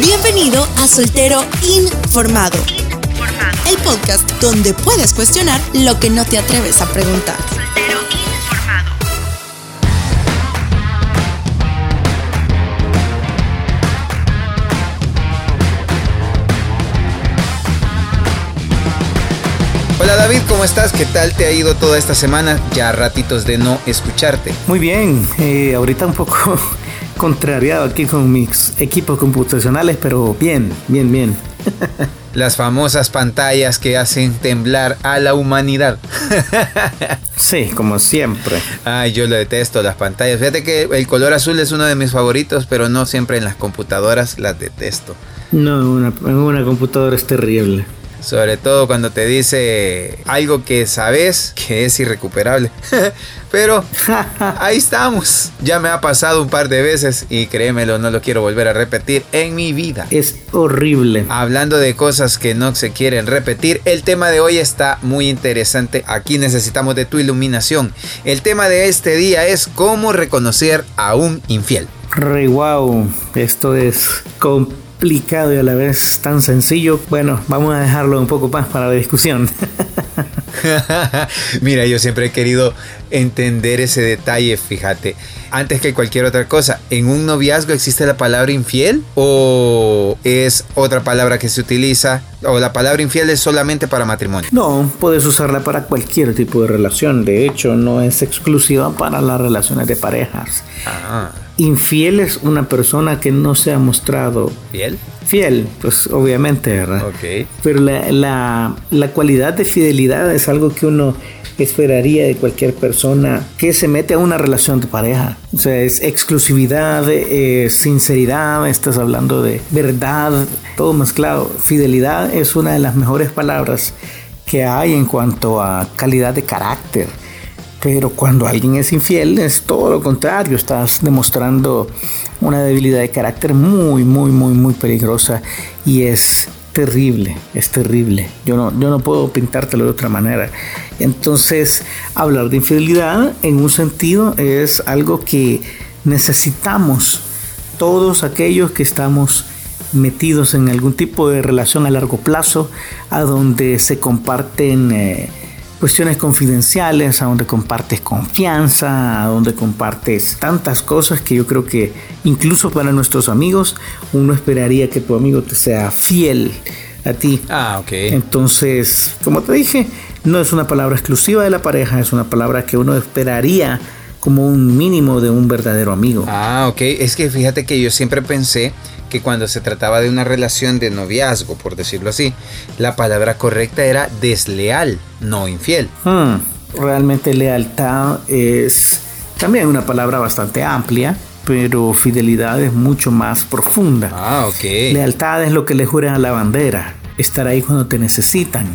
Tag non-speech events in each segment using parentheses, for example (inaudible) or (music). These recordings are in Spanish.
Bienvenido a Soltero Informado. El podcast donde puedes cuestionar lo que no te atreves a preguntar. Soltero Informado. Hola David, ¿cómo estás? ¿Qué tal te ha ido toda esta semana? Ya ratitos de no escucharte. Muy bien, eh, ahorita un poco contrariado aquí con mis equipos computacionales, pero bien, bien, bien. (laughs) Las famosas pantallas que hacen temblar a la humanidad. (laughs) sí, como siempre. Ay, yo lo detesto, las pantallas. Fíjate que el color azul es uno de mis favoritos, pero no siempre en las computadoras las detesto. No, una, una computadora es terrible. Sobre todo cuando te dice algo que sabes que es irrecuperable. (laughs) Pero ahí estamos. Ya me ha pasado un par de veces y créemelo, no lo quiero volver a repetir en mi vida. Es horrible. Hablando de cosas que no se quieren repetir, el tema de hoy está muy interesante. Aquí necesitamos de tu iluminación. El tema de este día es cómo reconocer a un infiel. Re wow, esto es complicado y a la vez tan sencillo. Bueno, vamos a dejarlo un poco más para la discusión. (laughs) (laughs) Mira, yo siempre he querido entender ese detalle, fíjate. Antes que cualquier otra cosa, ¿en un noviazgo existe la palabra infiel o es otra palabra que se utiliza o la palabra infiel es solamente para matrimonio? No, puedes usarla para cualquier tipo de relación. De hecho, no es exclusiva para las relaciones de parejas. Ah infiel es una persona que no se ha mostrado fiel. Fiel, pues obviamente, ¿verdad? Pero la, cualidad de fidelidad es algo que uno esperaría de cualquier persona que se mete a una relación de pareja. O sea, es exclusividad, es sinceridad, estás hablando de verdad, todo mezclado. Fidelidad es una de las mejores palabras que hay en cuanto a calidad de carácter pero cuando alguien es infiel es todo lo contrario, estás demostrando una debilidad de carácter muy, muy, muy, muy peligrosa y es terrible, es terrible. Yo no, yo no puedo pintártelo de otra manera. Entonces, hablar de infidelidad en un sentido es algo que necesitamos todos aquellos que estamos metidos en algún tipo de relación a largo plazo, a donde se comparten... Eh, cuestiones confidenciales, a donde compartes confianza, a donde compartes tantas cosas que yo creo que incluso para nuestros amigos uno esperaría que tu amigo te sea fiel a ti. Ah, ok. Entonces, como te dije, no es una palabra exclusiva de la pareja, es una palabra que uno esperaría como un mínimo de un verdadero amigo. Ah, ok. Es que fíjate que yo siempre pensé que cuando se trataba de una relación de noviazgo, por decirlo así, la palabra correcta era desleal, no infiel. Hmm, realmente lealtad es también una palabra bastante amplia, pero fidelidad es mucho más profunda. Ah, ok. Lealtad es lo que le juran a la bandera, estar ahí cuando te necesitan.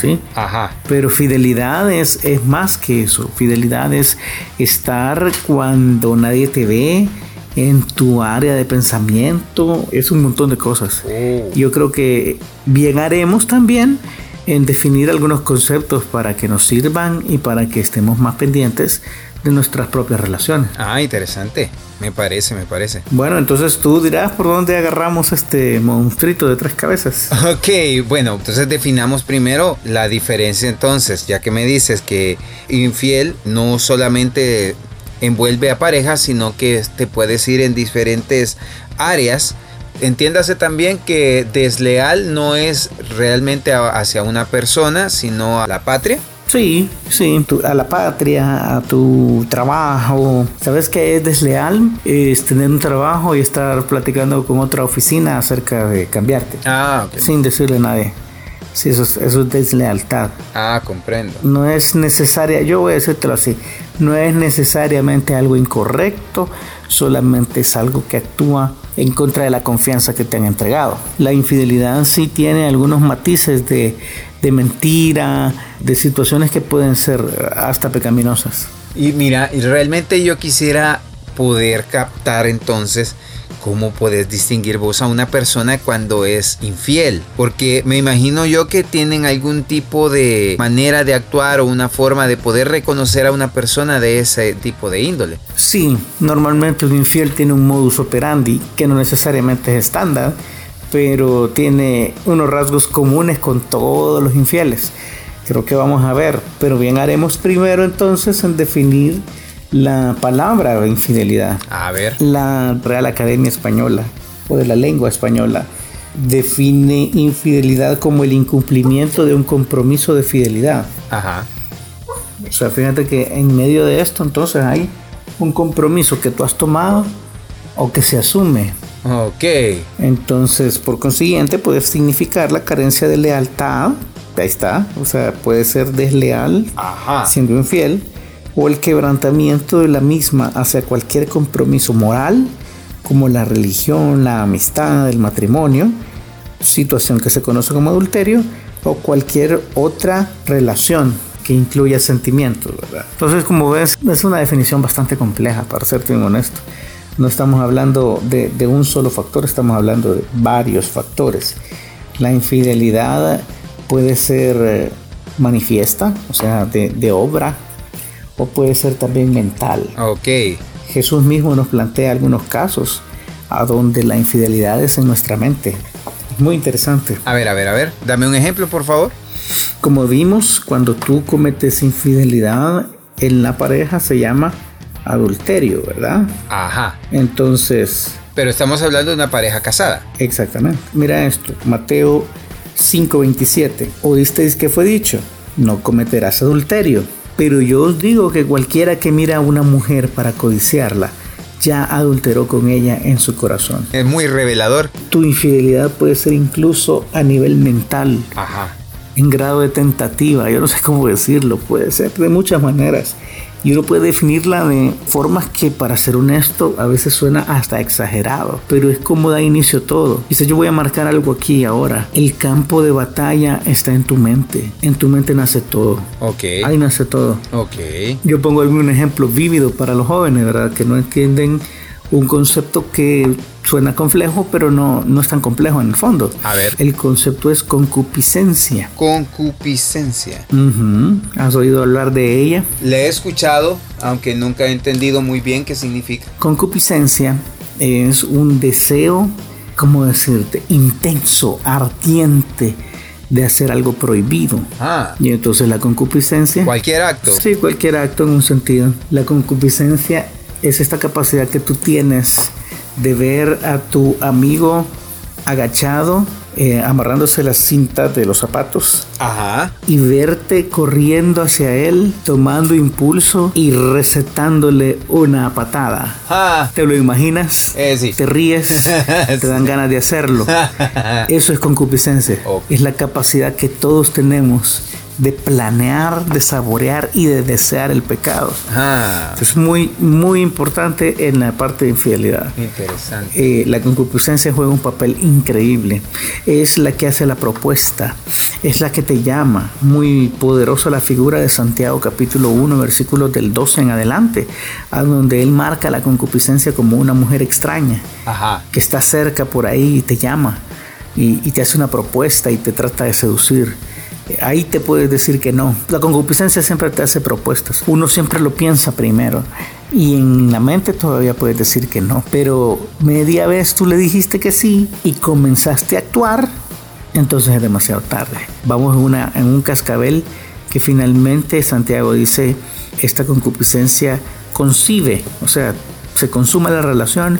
¿Sí? Ajá. Pero fidelidad es, es más que eso. Fidelidad es estar cuando nadie te ve, en tu área de pensamiento, es un montón de cosas. Yo creo que bien haremos también en definir algunos conceptos para que nos sirvan y para que estemos más pendientes de nuestras propias relaciones. Ah, interesante. Me parece, me parece. Bueno, entonces tú dirás por dónde agarramos este monstruito de tres cabezas. (laughs) Ok, bueno, entonces definamos primero la diferencia entonces, ya que me dices que infiel no solamente envuelve a parejas, sino que te puedes ir en diferentes áreas. Entiéndase también que desleal no es realmente hacia una persona, sino a la patria. Sí, sí, a la patria, a tu trabajo. ¿Sabes qué es desleal? Es tener un trabajo y estar platicando con otra oficina acerca de cambiarte. Ah, Sin decirle a nadie. Sí, eso es, deslealtad. Ah, comprendo. No es necesaria, yo voy a decírtelo así, no es necesariamente algo incorrecto, solamente es algo que actúa en contra de la confianza que te han entregado. La infidelidad sí tiene algunos matices de, de mentira, de situaciones que pueden ser hasta pecaminosas. Y mira, realmente yo quisiera poder captar entonces ¿Cómo puedes distinguir vos a una persona cuando es infiel? Porque me imagino yo que tienen algún tipo de manera de actuar o una forma de poder reconocer a una persona de ese tipo de índole. Sí, normalmente un infiel tiene un modus operandi que no necesariamente es estándar, pero tiene unos rasgos comunes con todos los infieles. Creo que vamos a ver, pero bien haremos primero entonces en definir la palabra infidelidad. A ver. La Real Academia Española o de la lengua española define infidelidad como el incumplimiento de un compromiso de fidelidad. Ajá. O sea, fíjate que en medio de esto entonces hay un compromiso que tú has tomado o que se asume. Ok. Entonces, por consiguiente, puede significar la carencia de lealtad. Ahí está. O sea, puede ser desleal Ajá. siendo infiel o el quebrantamiento de la misma hacia cualquier compromiso moral, como la religión, la amistad, el matrimonio, situación que se conoce como adulterio, o cualquier otra relación que incluya sentimientos, ¿verdad? Entonces, como ves, es una definición bastante compleja, para ser bien honesto. No estamos hablando de, de un solo factor, estamos hablando de varios factores. La infidelidad puede ser eh, manifiesta, o sea, de, de obra, o puede ser también mental. Ok. Jesús mismo nos plantea algunos casos a donde la infidelidad es en nuestra mente. Muy interesante. A ver, a ver, a ver. Dame un ejemplo, por favor. Como vimos, cuando tú cometes infidelidad en la pareja se llama adulterio, ¿verdad? Ajá. Entonces, Pero estamos hablando de una pareja casada. exactamente. Mira esto, Mateo 5:27. Oísteis que fue dicho, no cometerás adulterio. Pero yo os digo que cualquiera que mira a una mujer para codiciarla, ya adulteró con ella en su corazón. Es muy revelador. Tu infidelidad puede ser incluso a nivel mental, Ajá. en grado de tentativa, yo no sé cómo decirlo, puede ser de muchas maneras. Y uno puede definirla de formas que, para ser honesto, a veces suena hasta exagerado, pero es como da inicio todo. Dice, yo voy a marcar algo aquí ahora. El campo de batalla está en tu mente. En tu mente nace todo. Ok. Ahí nace todo. Ok. Yo pongo algún ejemplo vívido para los jóvenes, ¿verdad? Que no entienden un concepto que suena complejo, pero no, no es tan complejo en el fondo. A ver. El concepto es concupiscencia. Concupiscencia. Ujú. ¿Has oído hablar de ella? Le he escuchado, aunque nunca he entendido muy bien qué significa. Concupiscencia es un deseo, ¿cómo decirte? Intenso, ardiente de hacer algo prohibido. Ah. Y entonces la concupiscencia... Cualquier acto. Sí, cualquier acto en un sentido. La concupiscencia es esta capacidad que tú tienes de ver a tu amigo agachado, eh, amarrándose la cinta de los zapatos Ajá. y verte corriendo hacia él, tomando impulso y recetándole una patada. Ah. ¿Te lo imaginas? Eh, sí. Te ríes, (laughs) te dan ganas de hacerlo. (laughs) Eso es concupiscencia. Es la capacidad que todos tenemos de planear, de saborear y de desear el pecado. Ah. Es muy, muy importante en la parte de infidelidad. Interesante. Eh, la concupiscencia juega un papel increíble. Es la que hace la propuesta, es la que te llama. Muy poderosa la figura de Santiago capítulo 1, versículos del 12 en adelante, a donde él marca la concupiscencia como una mujer extraña Ajá. que está cerca por ahí y te llama y, y te hace una propuesta y te trata de seducir. Ahí te puedes decir que no. La concupiscencia siempre te hace propuestas. Uno siempre lo piensa primero. Y en la mente todavía puedes decir que no. Pero media vez tú le dijiste que sí y comenzaste a actuar, entonces es demasiado tarde. Vamos en, una, en un cascabel que finalmente Santiago dice, esta concupiscencia concibe, o sea, se consuma la relación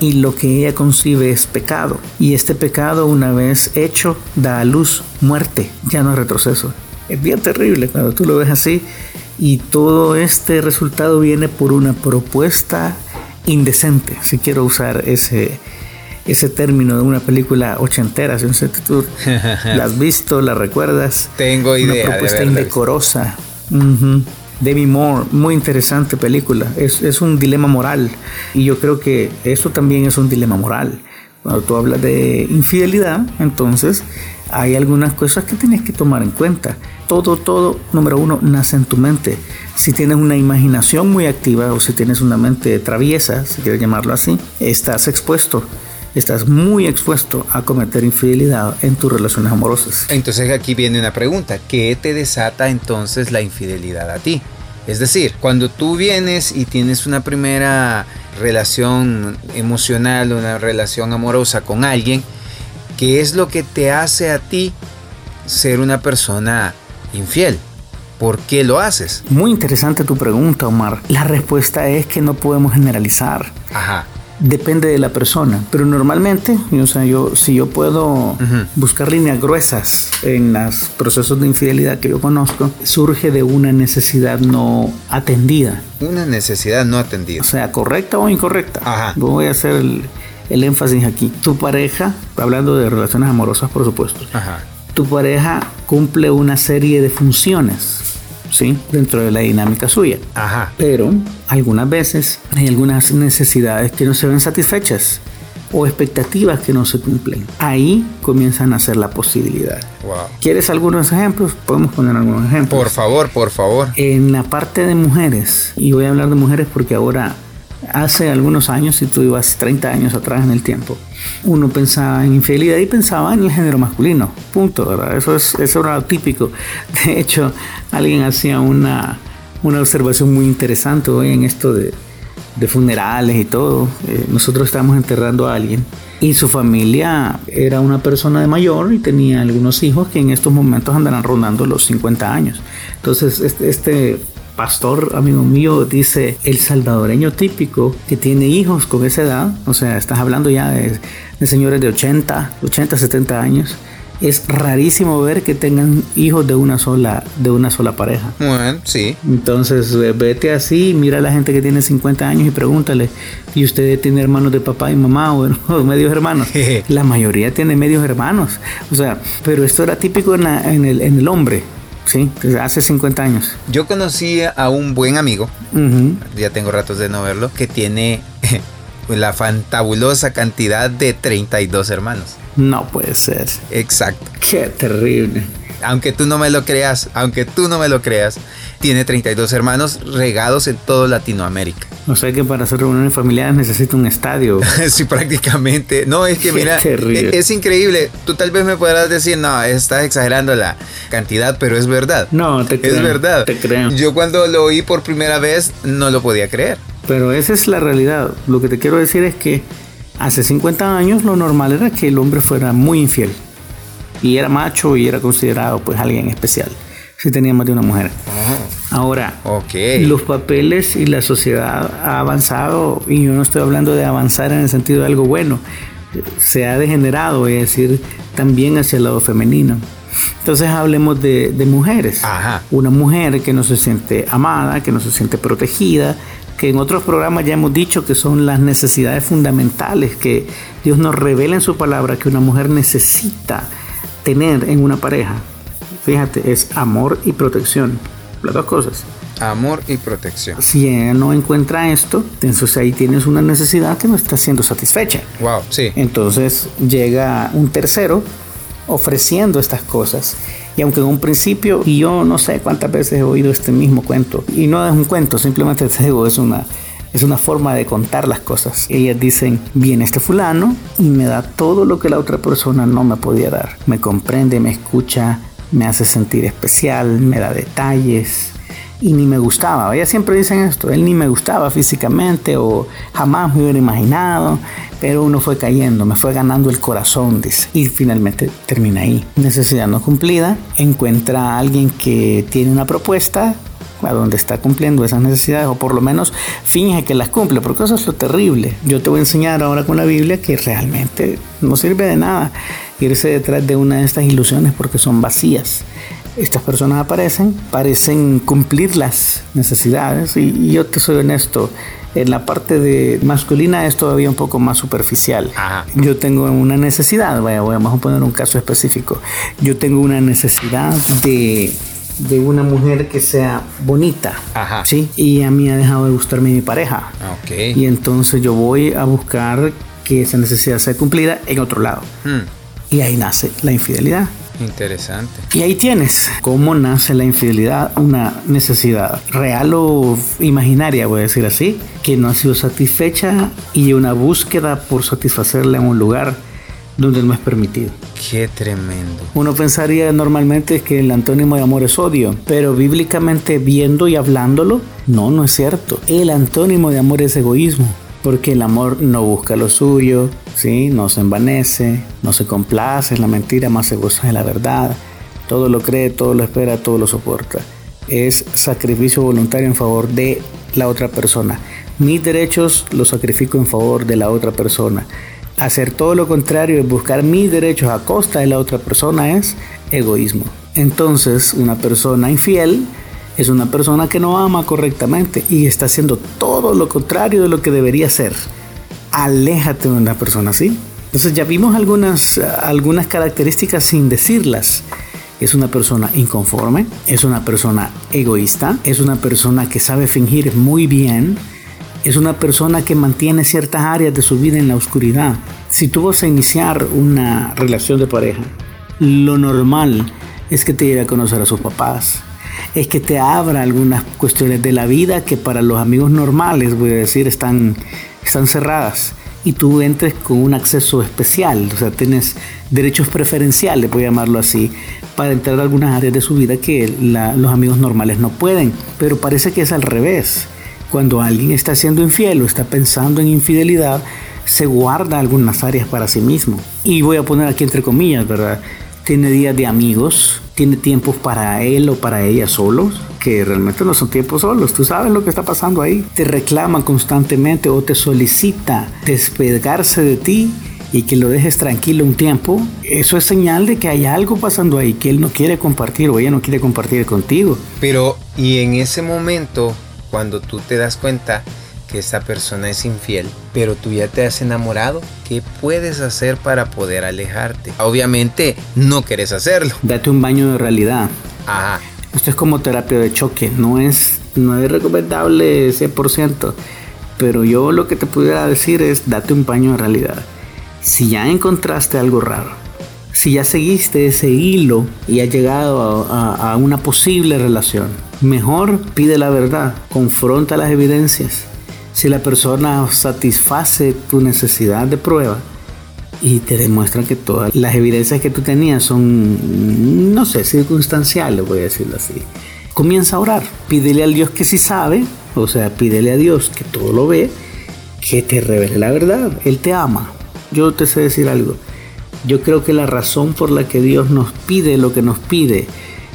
y lo que ella concibe es pecado. Y este pecado una vez hecho da a luz muerte, ya no es retroceso. Es bien terrible cuando tú lo ves así y todo este resultado viene por una propuesta indecente, si quiero usar ese, ese término de una película ochentera, sin tú (laughs) la has visto, la recuerdas. Tengo idea Una propuesta indecorosa. Ujú. Demi Moore, muy interesante película. Es, es un dilema moral. Y yo creo que esto también es un dilema moral. Cuando tú hablas de infidelidad, entonces hay algunas cosas que tienes que tomar en cuenta. Todo, todo, número uno, nace en tu mente. Si tienes una imaginación muy activa o si tienes una mente traviesa, si quieres llamarlo así, estás expuesto estás muy expuesto a cometer infidelidad en tus relaciones amorosas. Entonces aquí viene una pregunta, ¿qué te desata entonces la infidelidad a ti? Es decir, cuando tú vienes y tienes una primera relación emocional, una relación amorosa con alguien, ¿qué es lo que te hace a ti ser una persona infiel? ¿Por qué lo haces? Muy interesante tu pregunta, Omar. La respuesta es que no podemos generalizar. Ajá depende de la persona, pero normalmente, o sea, yo si yo puedo buscar líneas gruesas en los procesos de infidelidad que yo conozco, surge de una necesidad no atendida. Una necesidad no atendida. O sea, correcta o incorrecta. Ajá. Voy a hacer el, el énfasis aquí. Tu pareja, hablando de relaciones amorosas, por supuesto. Ajá. Tu pareja cumple una serie de funciones ¿sí? dentro de la dinámica suya. Ajá. Pero algunas veces hay algunas necesidades que no se ven satisfechas o expectativas que no se cumplen. Ahí comienzan a nacer la posibilidad. Wow. ¿Quieres algunos ejemplos? Podemos poner algunos ejemplos. Por favor, por favor. En la parte de mujeres, y voy a hablar de mujeres porque ahora hace algunos años, si tú ibas 30 años atrás en el tiempo, uno pensaba en infidelidad y pensaba en el género masculino. Punto, ¿verdad? Eso, es, eso era lo típico. De hecho, alguien hacía una, una observación muy interesante hoy en esto de, de funerales y todo. Eh, nosotros estábamos enterrando a alguien y su familia era una persona de mayor y tenía algunos hijos que en estos momentos andarán rondando los 50 años. Entonces, este, este pastor, amigo mío, dice el salvadoreño típico que tiene hijos con esa edad, o sea, estás hablando ya de, señores de 80, 80, 70 años. Es rarísimo ver que tengan hijos de una sola, de una sola pareja. Bueno, sí. Entonces, vete así, mira a la gente que tiene 50 años y pregúntale, ¿y usted tiene hermanos de papá y mamá o, (laughs) medios hermanos? (laughs) la mayoría tiene medios hermanos. O sea, pero esto era típico en, en, el, en el hombre. Sí, hace 50 años. Yo conocí a un buen amigo, ya tengo ratos de no verlo, que tiene (laughs) la fantabulosa cantidad de 32 hermanos. No puede ser. Exacto. Qué terrible aunque tú no me lo creas, aunque tú no me lo creas, tiene 32 hermanos regados en toda Latinoamérica. O sea que para hacer reuniones familiares necesita un estadio. (laughs) sí, prácticamente. No, es que mira, e-, es, increíble. Tú tal vez me podrás decir, no, estás exagerando la cantidad, pero es verdad. No, te creo. Es verdad. Te creo. Yo cuando lo oí por primera vez no lo podía creer. Pero esa es la realidad. Lo que te quiero decir es que hace 50 años lo normal era que el hombre fuera muy infiel y era macho y era considerado pues alguien especial si tenía más de una mujer. Ahora, los papeles y la sociedad ha avanzado y yo no estoy hablando de avanzar en el sentido de algo bueno, se ha degenerado, es decir, también hacia el lado femenino. Entonces hablemos de, mujeres. Una mujer que no se siente amada, que no se siente protegida, que en otros programas ya hemos dicho que son las necesidades fundamentales que Dios nos revela en su palabra que una mujer necesita tener en una pareja, fíjate, es amor y protección. Las dos cosas. Amor y protección. Si ella no encuentra esto, entonces ahí tienes una necesidad que no está siendo satisfecha. Wow, sí. Entonces llega un tercero ofreciendo estas cosas. Y aunque en un principio, y yo no sé cuántas veces he oído este mismo cuento, y no es un cuento, simplemente te digo, es una es una forma de contar las cosas. Ellas dicen, viene este fulano y me da todo lo que la otra persona no me podía dar. Me comprende, me escucha, me hace sentir especial, me da detalles. Y ni me gustaba, ellas siempre dicen esto, él ni me gustaba físicamente o jamás me hubiera imaginado, pero uno fue cayendo, me fue ganando el corazón. Y finalmente termina ahí. Necesidad no cumplida, encuentra a alguien que tiene una propuesta, a donde está cumpliendo esas necesidades, o por lo menos finge que las cumple, porque eso es lo terrible. Yo te voy a enseñar ahora con la Biblia que realmente no sirve de nada irse detrás de una de estas ilusiones porque son vacías. Estas personas aparecen, parecen cumplir las necesidades, y, yo te soy honesto, en la parte de masculina es todavía un poco más superficial. Yo tengo una necesidad, vamos a poner un caso específico. Yo tengo una necesidad de de una mujer que sea bonita. Ajá. Sí. Y a mí ha dejado de gustarme mi pareja. Ok. Y entonces yo voy a buscar que esa necesidad sea cumplida en otro lado. Hmm. Y ahí nace la infidelidad. Interesante. Y ahí tienes cómo nace la infidelidad, una necesidad real o imaginaria, voy a decir así, que no ha sido satisfecha y una búsqueda por satisfacerla en un lugar donde no es permitido. Qué tremendo. Uno pensaría normalmente que el antónimo de amor es odio, pero bíblicamente viendo y hablándolo, no, no es cierto. El antónimo de amor es egoísmo porque el amor no busca lo suyo, ¿sí? no se envanece, no se complace en la mentira, más se goza de la verdad, todo lo cree, todo lo espera, todo lo soporta. Es sacrificio voluntario en favor de la otra persona. Mis derechos los sacrifico en favor de la otra persona. Hacer todo lo contrario y buscar mis derechos a costa de la otra persona es egoísmo. Entonces, una persona infiel es una persona que no ama correctamente y está haciendo todo lo contrario de lo que debería ser. Aléjate de una persona así. Entonces ya vimos algunas, algunas características sin decirlas. Es una persona inconforme, es una persona egoísta, es una persona que sabe fingir muy bien, es una persona que mantiene ciertas áreas de su vida en la oscuridad. Si tú vas a iniciar una relación de pareja, lo normal es que te lleve a conocer a sus papás, es que te abra algunas cuestiones de la vida que para los amigos normales, voy a decir, están, están cerradas y tú entres con un acceso especial, o sea, tienes derechos preferenciales, voy a llamarlo así, para entrar a algunas áreas de su vida que los amigos normales no pueden. Pero parece que es al revés. Cuando alguien está siendo infiel o está pensando en infidelidad, se guarda algunas áreas para sí mismo. Y voy a poner aquí entre comillas, ¿verdad? Tiene días de amigos, tiene tiempos para él o para ella solos, que realmente no son tiempos solos. Tú sabes lo que está pasando ahí. Te reclama constantemente o te solicita despegarse de ti y que lo dejes tranquilo un tiempo, eso es señal de que hay algo pasando ahí que él no quiere compartir o ella no quiere compartir contigo. Pero, y en ese momento, cuando tú te das cuenta que esa persona es infiel, pero tú ya te has enamorado, ¿qué puedes hacer para poder alejarte? Obviamente no quieres hacerlo. Date un baño de realidad. Ajá. Esto es como terapia de choque, no es, no es recomendable 100%, pero yo lo que te pudiera decir es date un baño de realidad. Si ya encontraste algo raro, si ya seguiste ese hilo y has llegado a, a una posible relación, mejor pide la verdad, confronta las evidencias si la persona satisface tu necesidad de prueba y te demuestra que todas las evidencias que tú tenías son, no sé, circunstanciales, voy a decirlo así. Comienza a orar, pídele al Dios que sí sabe, o sea, pídele a Dios que todo lo ve, que te revele la verdad. Él te ama. Yo te sé decir algo. Yo creo que la razón por la que Dios nos pide lo que nos pide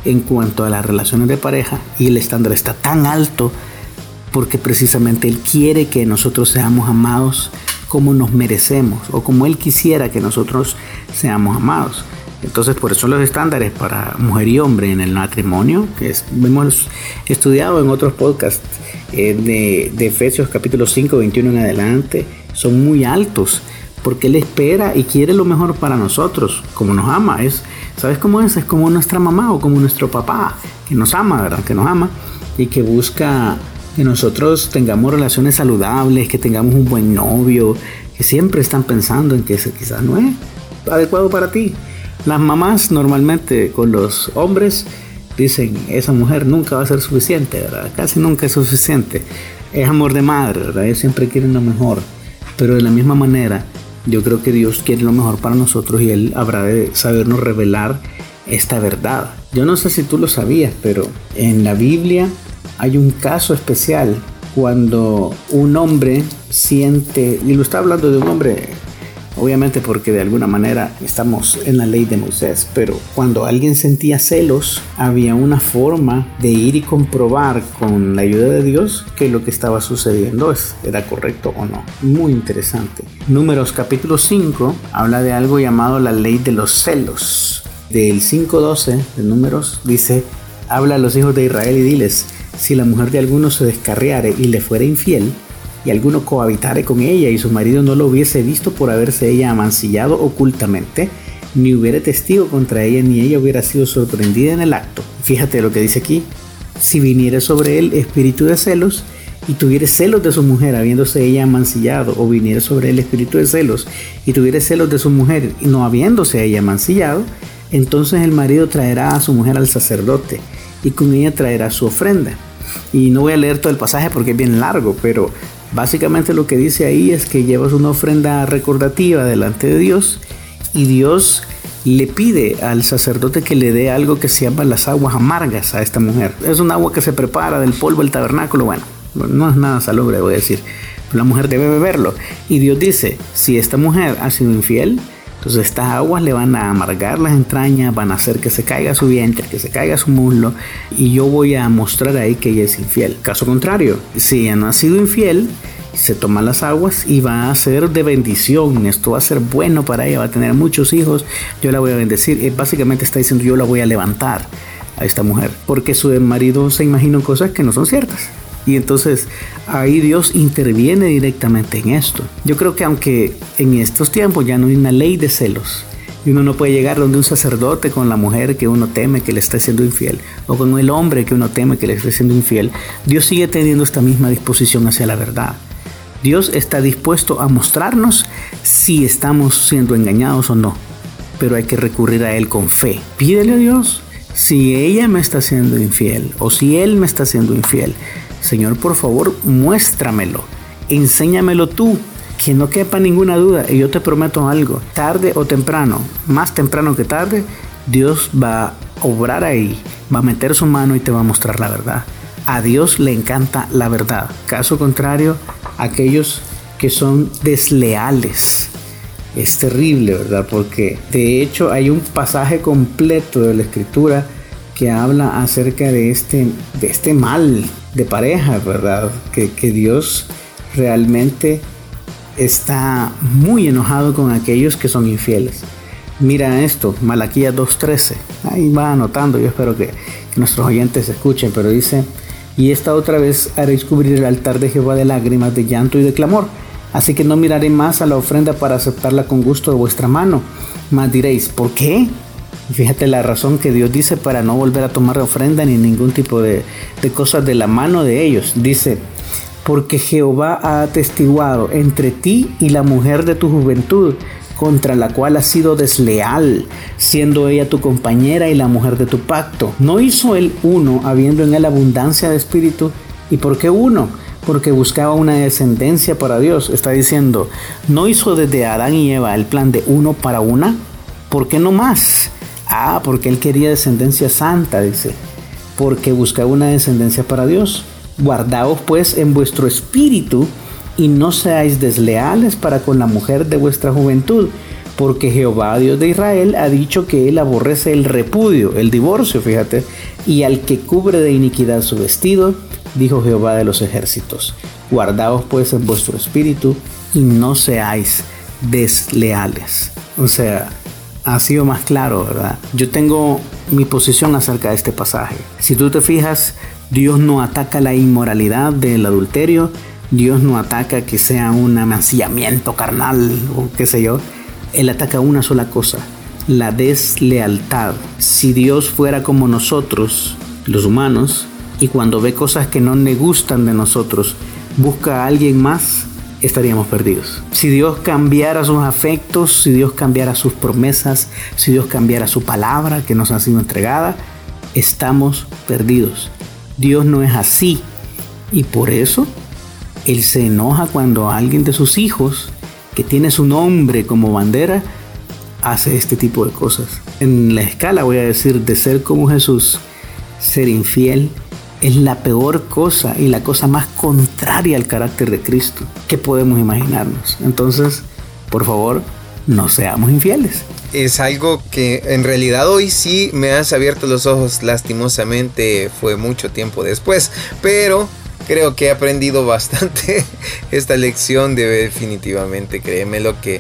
en cuanto a las relaciones de pareja y el estándar está tan alto porque precisamente Él quiere que nosotros seamos amados como nos merecemos o como Él quisiera que nosotros seamos amados. Entonces, por eso los estándares para mujer y hombre en el matrimonio, que hemos estudiado en otros podcasts eh, de, de, Efesios capítulo 5, 21 en adelante, son muy altos, porque Él espera y quiere lo mejor para nosotros, como nos ama. Es, ¿Sabes cómo es? Es como nuestra mamá o como nuestro papá, que nos ama, ¿verdad? Que nos ama y que busca que nosotros tengamos relaciones saludables, que tengamos un buen novio, que siempre están pensando en que ese quizás no es adecuado para ti. Las mamás normalmente con los hombres dicen, esa mujer nunca va a ser suficiente, ¿verdad? Casi nunca es suficiente. Es amor de madre, ¿verdad? Ellos siempre quieren lo mejor. Pero de la misma manera, yo creo que Dios quiere lo mejor para nosotros y Él habrá de sabernos revelar esta verdad. Yo no sé si tú lo sabías, pero en la Biblia hay un caso especial cuando un hombre siente, y lo está hablando de un hombre, obviamente porque de alguna manera estamos en la ley de Moisés, pero cuando alguien sentía celos, había una forma de ir y comprobar con la ayuda de Dios que lo que estaba sucediendo era correcto o no. Muy interesante. Números capítulo 5 habla de algo llamado la ley de los celos. Del 5.12 de números dice, habla a los hijos de Israel y diles, si la mujer de alguno se descarriare y le fuera infiel, y alguno cohabitare con ella y su marido no lo hubiese visto por haberse ella amancillado ocultamente, ni hubiera testigo contra ella, ni ella hubiera sido sorprendida en el acto. Fíjate lo que dice aquí. Si viniera sobre él espíritu de celos, y tuviere celos de su mujer, habiéndose ella mancillado, o viniera sobre el espíritu de celos, y tuviere celos de su mujer, y no habiéndose ella mancillado, entonces el marido traerá a su mujer al sacerdote, y con ella traerá su ofrenda. Y no voy a leer todo el pasaje porque es bien largo, pero básicamente lo que dice ahí es que llevas una ofrenda recordativa delante de Dios, y Dios le pide al sacerdote que le dé algo que se llama las aguas amargas a esta mujer. Es un agua que se prepara del polvo del tabernáculo, bueno, no es nada salubre, voy a decir. La mujer debe beberlo. Y Dios dice, si esta mujer ha sido infiel, entonces estas aguas le van a amargar las entrañas, van a hacer que se caiga su vientre, que se caiga su muslo, y yo voy a mostrar ahí que ella es infiel. Caso contrario, si ella no ha sido infiel, se toma las aguas y va a ser de bendición. Esto va a ser bueno para ella, va a tener muchos hijos. Yo la voy a bendecir. Básicamente está diciendo yo la voy a levantar a esta mujer, porque su marido se imagina cosas que no son ciertas. Y entonces ahí Dios interviene directamente en esto. Yo creo que aunque en estos tiempos ya no hay una ley de celos, y uno no puede llegar donde un sacerdote con la mujer que uno teme que le está siendo infiel, o con el hombre que uno teme que le esté siendo infiel, Dios sigue teniendo esta misma disposición hacia la verdad. Dios está dispuesto a mostrarnos si estamos siendo engañados o no, pero hay que recurrir a Él con fe. Pídele a Dios si ella me está siendo infiel o si Él me está siendo infiel. Señor, por favor, muéstramelo, enséñamelo tú, que no quepa ninguna duda. Y yo te prometo algo, tarde o temprano, más temprano que tarde, Dios va a obrar ahí, va a meter su mano y te va a mostrar la verdad. A Dios le encanta la verdad. Caso contrario, aquellos que son desleales. Es terrible, ¿verdad? Porque de hecho hay un pasaje completo de la escritura habla acerca de este, de este mal de pareja, ¿verdad? Que, que Dios realmente está muy enojado con aquellos que son infieles. Mira esto, Malaquías 2.13. Ahí va anotando, yo espero que, que nuestros oyentes escuchen, pero dice, y esta otra vez haréis cubrir el altar de Jehová de lágrimas, de llanto y de clamor. Así que no miraré más a la ofrenda para aceptarla con gusto de vuestra mano. Mas diréis, ¿por qué? Fíjate la razón que Dios dice para no volver a tomar ofrenda ni ningún tipo de, de cosas de la mano de ellos. Dice, porque Jehová ha atestiguado entre ti y la mujer de tu juventud, contra la cual has sido desleal, siendo ella tu compañera y la mujer de tu pacto. ¿No hizo él uno, habiendo en él abundancia de espíritu? ¿Y por qué uno? Porque buscaba una descendencia para Dios. Está diciendo, ¿no hizo desde Adán y Eva el plan de uno para una? ¿Por qué no más? Ah, porque él quería descendencia santa, dice. Porque buscaba una descendencia para Dios. Guardaos pues en vuestro espíritu y no seáis desleales para con la mujer de vuestra juventud, porque Jehová Dios de Israel ha dicho que él aborrece el repudio, el divorcio, fíjate, y al que cubre de iniquidad su vestido, dijo Jehová de los ejércitos. Guardaos pues en vuestro espíritu y no seáis desleales. O sea, ha sido más claro, ¿verdad? Yo tengo mi posición acerca de este pasaje. Si tú te fijas, Dios no ataca la inmoralidad del adulterio, Dios no ataca que sea un amancillamiento carnal o qué sé yo. Él ataca una sola cosa, la deslealtad. Si Dios fuera como nosotros, los humanos, y cuando ve cosas que no le gustan de nosotros, busca a alguien más, estaríamos perdidos. Si Dios cambiara sus afectos, si Dios cambiara sus promesas, si Dios cambiara su palabra que nos ha sido entregada, estamos perdidos. Dios no es así. Y por eso él se enoja cuando alguien de sus hijos, que tiene su nombre como bandera, hace este tipo de cosas. En la escala, voy a decir, de ser como Jesús, ser infiel es la peor cosa y la cosa más contraria al carácter de Cristo que podemos imaginarnos. Entonces, por favor, no seamos infieles. Es algo que en realidad hoy sí me has abierto los ojos lastimosamente, fue mucho tiempo después, pero creo que he aprendido (laughs) bastante esta lección de definitivamente, créeme lo que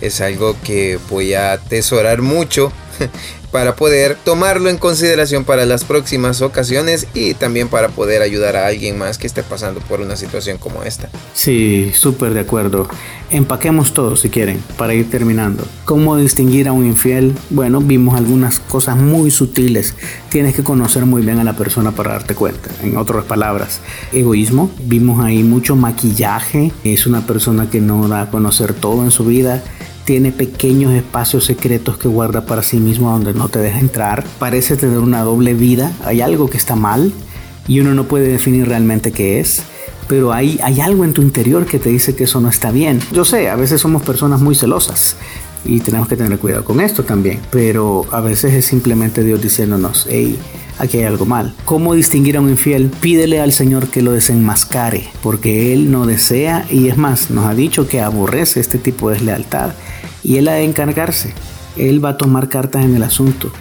es algo que voy a atesorar mucho para poder tomarlo en consideración para las próximas ocasiones y también para poder ayudar a alguien más que esté pasando por una situación como esta. Sí, súper de acuerdo. Empaquemos todo si quieren para ir terminando. ¿Cómo distinguir a un infiel? Bueno, vimos algunas cosas muy sutiles. Tienes que conocer muy bien a la persona para darte cuenta. En otras palabras, egoísmo. Vimos ahí mucho maquillaje. Es una persona que no da a conocer todo en su vida tiene pequeños espacios secretos que guarda para sí mismo donde no te deja entrar. Parece tener una doble vida. Hay algo que está mal y uno no puede definir realmente qué es. Pero hay, hay algo en tu interior que te dice que eso no está bien. Yo sé, a veces somos personas muy celosas y tenemos que tener cuidado con esto también. Pero a veces es simplemente Dios diciéndonos, hey, aquí hay algo mal. ¿Cómo distinguir a un infiel? Pídele al Señor que lo desenmascare, porque Él no desea y es más, nos ha dicho que aborrece este tipo de deslealtad y Él ha de encargarse. Él va a tomar cartas en el asunto.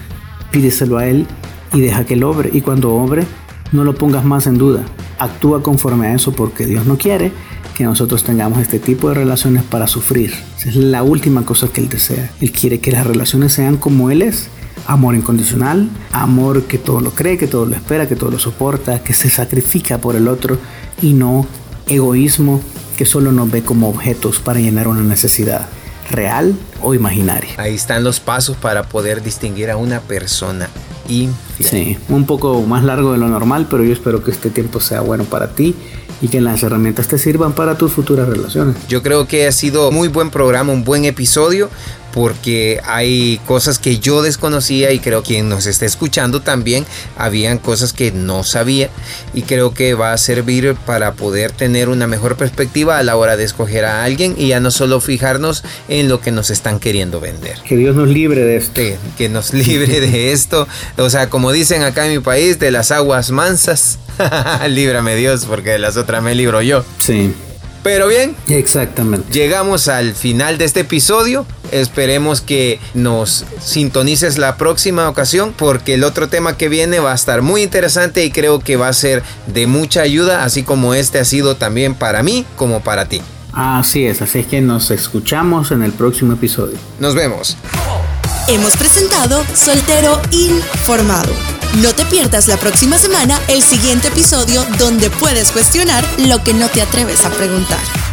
Pídeselo a Él y deja que Él obre. Y cuando obre, no lo pongas más en duda. Actúa conforme a eso porque Dios no quiere que nosotros tengamos este tipo de relaciones para sufrir. Esa es la última cosa que Él desea. Él quiere que las relaciones sean como Él es. Amor incondicional, amor que todo lo cree, que todo lo espera, que todo lo soporta, que se sacrifica por el otro y no egoísmo que solo nos ve como objetos para llenar una necesidad real o imaginaria. Ahí están los pasos para poder distinguir a una persona infiel. Sí, un poco más largo de lo normal, pero yo espero que este tiempo sea bueno para ti y que las herramientas te sirvan para tus futuras relaciones. Yo creo que ha sido muy buen programa, un buen episodio porque hay cosas que yo desconocía y creo que quien nos está escuchando también habían cosas que no sabía y creo que va a servir para poder tener una mejor perspectiva a la hora de escoger a alguien y ya no solo fijarnos en lo que nos están queriendo vender. Que Dios nos libre de esto. Que, que nos libre de esto. O sea, como dicen acá en mi país, de las aguas mansas. (laughs) Líbrame Dios, porque de las otras me libro yo. Sí. Pero bien, exactamente. Llegamos al final de este episodio. Esperemos que nos sintonices la próxima ocasión porque el otro tema que viene va a estar muy interesante y creo que va a ser de mucha ayuda, así como este ha sido también para mí como para ti. Así es, así es que nos escuchamos en el próximo episodio. Nos vemos. Hemos presentado Soltero Informado. No te pierdas la próxima semana el siguiente episodio donde puedes cuestionar lo que no te atreves a preguntar.